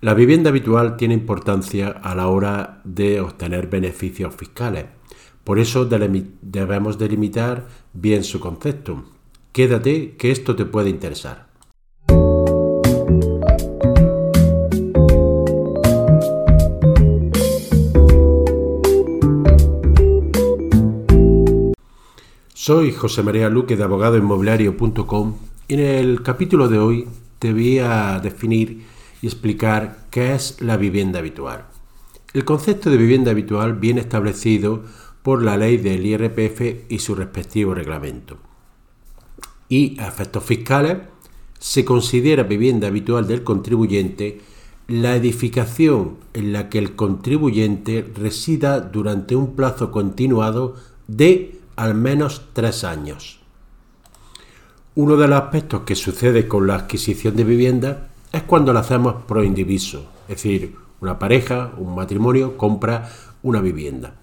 La vivienda habitual tiene importancia a la hora de obtener beneficios fiscales. Por eso debemos delimitar bien su concepto. Quédate que esto te puede interesar. Soy José María Luque de abogadoinmobiliario.com y en el capítulo de hoy te voy a definir y explicar qué es la vivienda habitual. El concepto de vivienda habitual viene establecido por la ley del IRPF y su respectivo reglamento. Y a efectos fiscales se considera vivienda habitual del contribuyente la edificación en la que el contribuyente resida durante un plazo continuado de al menos tres años. Uno de los aspectos que sucede con la adquisición de vivienda es cuando la hacemos pro indiviso, es decir, una pareja, un matrimonio compra una vivienda.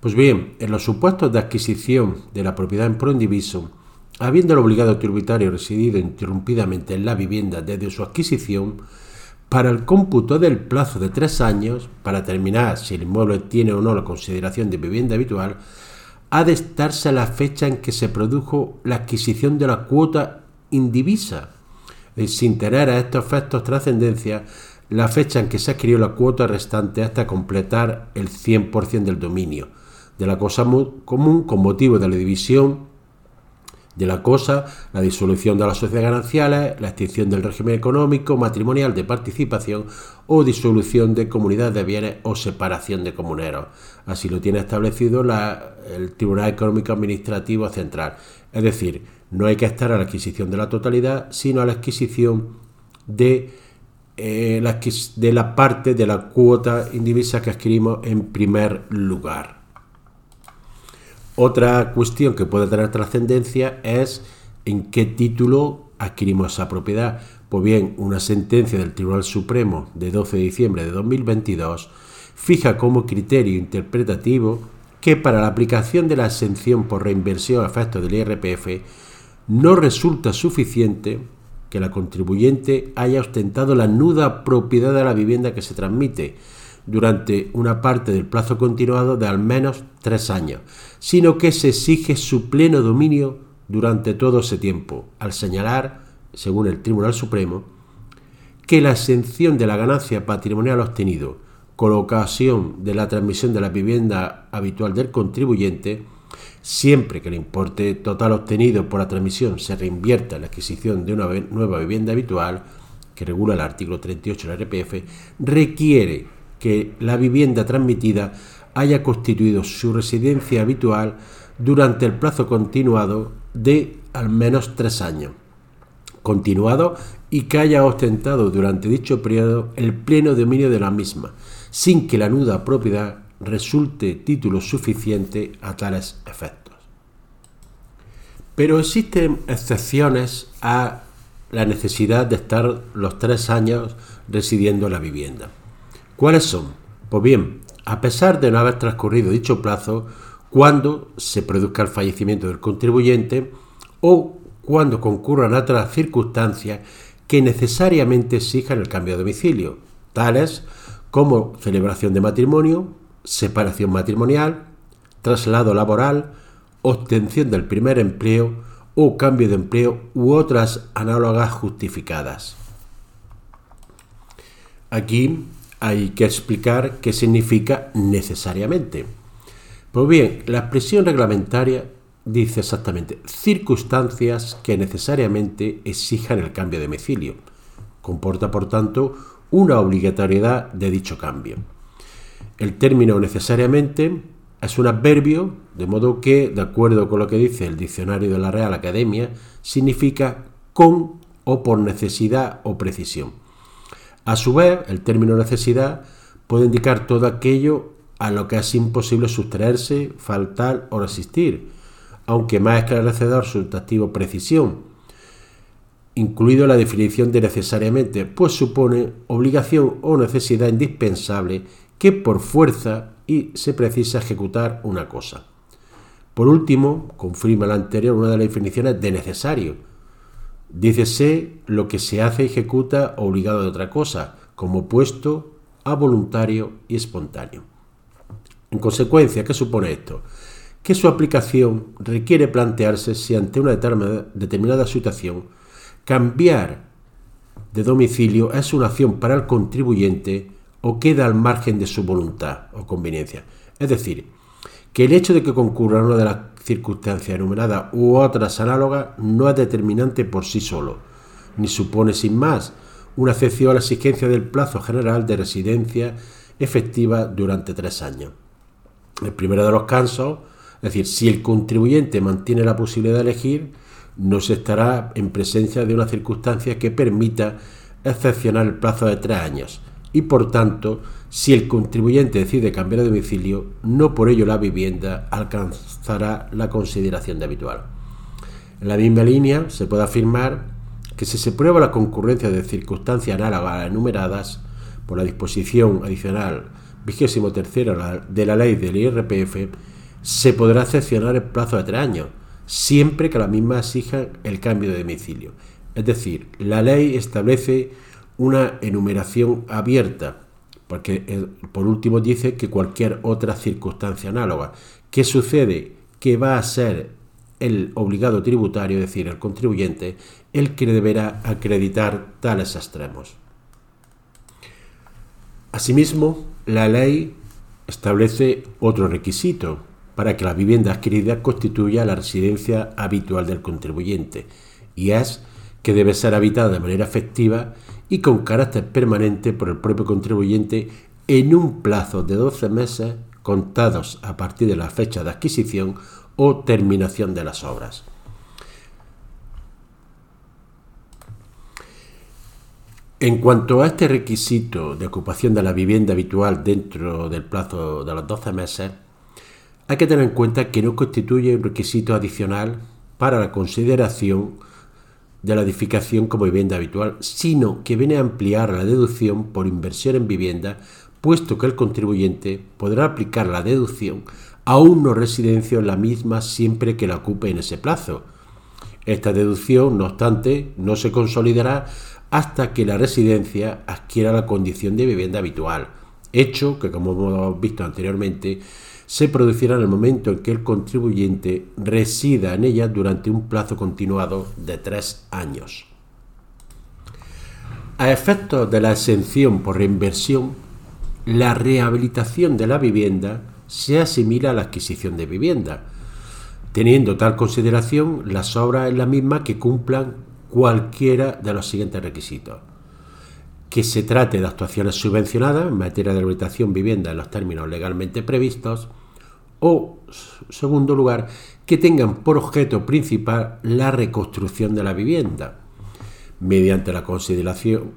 Pues bien, en los supuestos de adquisición de la propiedad en pro indiviso, habiendo el obligado tributario residido interrumpidamente en la vivienda desde su adquisición, para el cómputo del plazo de tres años, para determinar si el inmueble tiene o no la consideración de vivienda habitual, ha de estarse la fecha en que se produjo la adquisición de la cuota indivisa sin tener a estos efectos trascendencia la fecha en que se adquirió la cuota restante hasta completar el 100% del dominio de la cosa común con motivo de la división de la cosa, la disolución de las sociedades gananciales, la extinción del régimen económico, matrimonial de participación o disolución de comunidades de bienes o separación de comuneros. Así lo tiene establecido el Tribunal Económico Administrativo Central. Es decir, no hay que estar a la adquisición de la totalidad, sino a la adquisición de, eh, la, la parte de la cuota indivisa que adquirimos en primer lugar. Otra cuestión que puede tener trascendencia es en qué título adquirimos esa propiedad. Pues bien, una sentencia del Tribunal Supremo de 12 de diciembre de 2022 fija como criterio interpretativo que para la aplicación de la exención por reinversión a efectos del IRPF no resulta suficiente que la contribuyente haya ostentado la nuda propiedad de la vivienda que se transmite durante una parte del plazo continuado de al menos tres años, sino que se exige su pleno dominio durante todo ese tiempo, al señalar, según el Tribunal Supremo, que la exención de la ganancia patrimonial obtenido con ocasión de la transmisión de la vivienda habitual del contribuyente siempre que el importe total obtenido por la transmisión se reinvierta en la adquisición de una nueva vivienda habitual, que regula el artículo 38 del RPF, requiere que la vivienda transmitida haya constituido su residencia habitual durante el plazo continuado de al menos tres años. Continuado y que haya ostentado durante dicho periodo el pleno dominio de la misma, sin que la nuda propiedad resulte título suficiente a tales efectos. Pero existen excepciones a la necesidad de estar los tres años residiendo en la vivienda. ¿Cuáles son? Pues bien, a pesar de no haber transcurrido dicho plazo, cuando se produzca el fallecimiento del contribuyente o cuando concurran otras circunstancias que necesariamente exijan el cambio de domicilio, tales como celebración de matrimonio, separación matrimonial, traslado laboral, obtención del primer empleo o cambio de empleo u otras análogas justificadas. Aquí hay que explicar qué significa necesariamente. Pues bien, la expresión reglamentaria dice exactamente circunstancias que necesariamente exijan el cambio de domicilio. Comporta, por tanto, una obligatoriedad de dicho cambio. El término necesariamente es un adverbio, de modo que, de acuerdo con lo que dice el diccionario de la Real Academia, significa con o por necesidad o precisión. A su vez, el término necesidad puede indicar todo aquello a lo que es imposible sustraerse, faltar o resistir, aunque más esclarecedor su activo precisión, incluido la definición de necesariamente, pues supone obligación o necesidad indispensable que por fuerza y se precisa ejecutar una cosa. Por último, confirma la anterior una de las definiciones de necesario. Dícese lo que se hace ejecuta obligado de otra cosa, como opuesto a voluntario y espontáneo. En consecuencia, ¿qué supone esto? Que su aplicación requiere plantearse si ante una determinada situación cambiar de domicilio es una acción para el contribuyente o queda al margen de su voluntad o conveniencia. Es decir, que el hecho de que concurra una de las circunstancias enumeradas u otras análogas no es determinante por sí solo, ni supone sin más una excepción a la exigencia del plazo general de residencia efectiva durante tres años. El primero de los casos, es decir, si el contribuyente mantiene la posibilidad de elegir, no se estará en presencia de una circunstancia que permita excepcionar el plazo de tres años y por tanto, si el contribuyente decide cambiar de domicilio, no por ello la vivienda alcanzará la consideración de habitual. En la misma línea, se puede afirmar que si se prueba la concurrencia de circunstancias análogas enumeradas por la disposición adicional vigésimo tercera de la ley del IRPF, se podrá excepcionar el plazo de tres años, siempre que la misma exija el cambio de domicilio. Es decir, la ley establece una enumeración abierta, porque eh, por último dice que cualquier otra circunstancia análoga. ¿Qué sucede? Que va a ser el obligado tributario, es decir, el contribuyente, el que deberá acreditar tales extremos. Asimismo, la ley establece otro requisito para que la vivienda adquirida constituya la residencia habitual del contribuyente, y es que debe ser habitada de manera efectiva y con carácter permanente por el propio contribuyente en un plazo de 12 meses contados a partir de la fecha de adquisición o terminación de las obras. En cuanto a este requisito de ocupación de la vivienda habitual dentro del plazo de los 12 meses, hay que tener en cuenta que no constituye un requisito adicional para la consideración de la edificación como vivienda habitual, sino que viene a ampliar la deducción por inversión en vivienda, puesto que el contribuyente podrá aplicar la deducción a un no residencio en la misma siempre que la ocupe en ese plazo. Esta deducción, no obstante, no se consolidará hasta que la residencia adquiera la condición de vivienda habitual, hecho que, como hemos visto anteriormente, se producirá en el momento en que el contribuyente resida en ella durante un plazo continuado de tres años. A efectos de la exención por reinversión, la rehabilitación de la vivienda se asimila a la adquisición de vivienda, teniendo tal consideración las obras en la misma que cumplan cualquiera de los siguientes requisitos. Que se trate de actuaciones subvencionadas en materia de rehabilitación vivienda en los términos legalmente previstos, o, segundo lugar, que tengan por objeto principal la reconstrucción de la vivienda, mediante la consolidación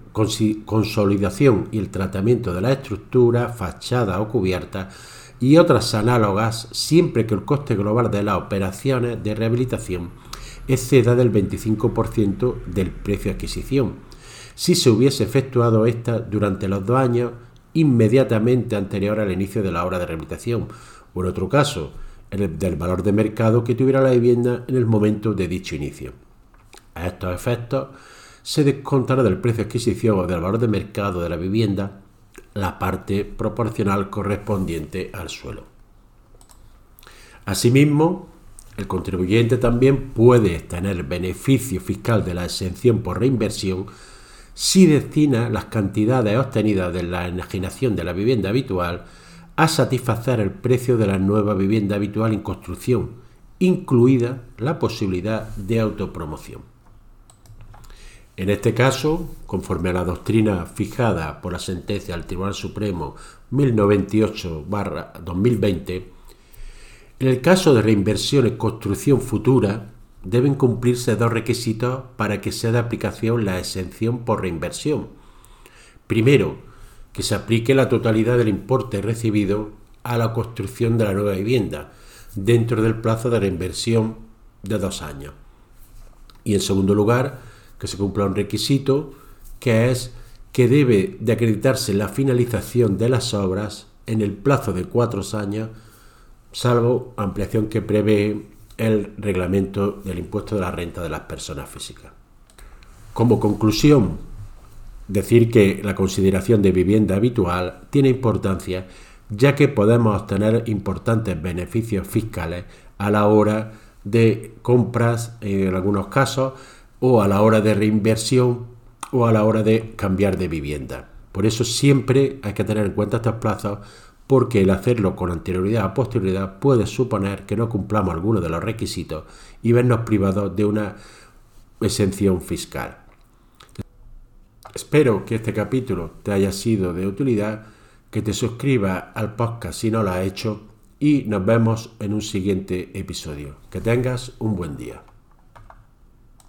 y el tratamiento de la estructura, fachada o cubierta y otras análogas, siempre que el coste global de las operaciones de rehabilitación exceda del 25% del precio de adquisición, si se hubiese efectuado esta durante los dos años inmediatamente anterior al inicio de la obra de rehabilitación, o en otro caso, el del valor de mercado que tuviera la vivienda en el momento de dicho inicio. A estos efectos, se descontará del precio de adquisición o del valor de mercado de la vivienda la parte proporcional correspondiente al suelo. Asimismo, el contribuyente también puede tener beneficio fiscal de la exención por reinversión si destina las cantidades obtenidas de la enajenación de la vivienda habitual a satisfacer el precio de la nueva vivienda habitual en construcción, incluida la posibilidad de autopromoción. En este caso, conforme a la doctrina fijada por la sentencia del Tribunal Supremo 1098-2020, en el caso de reinversión en construcción futura, deben cumplirse dos requisitos para que sea de aplicación la exención por reinversión. Primero, que se aplique la totalidad del importe recibido a la construcción de la nueva vivienda dentro del plazo de reinversión de dos años. Y en segundo lugar, que se cumpla un requisito que es que debe de acreditarse la finalización de las obras en el plazo de cuatro años, salvo ampliación que prevé el reglamento del impuesto de la renta de las personas físicas. Como conclusión, decir que la consideración de vivienda habitual tiene importancia ya que podemos obtener importantes beneficios fiscales a la hora de compras en algunos casos o a la hora de reinversión o a la hora de cambiar de vivienda. Por eso siempre hay que tener en cuenta estos plazos porque el hacerlo con anterioridad o posterioridad puede suponer que no cumplamos algunos de los requisitos y vernos privados de una exención fiscal. Espero que este capítulo te haya sido de utilidad, que te suscribas al podcast si no lo has hecho y nos vemos en un siguiente episodio. Que tengas un buen día.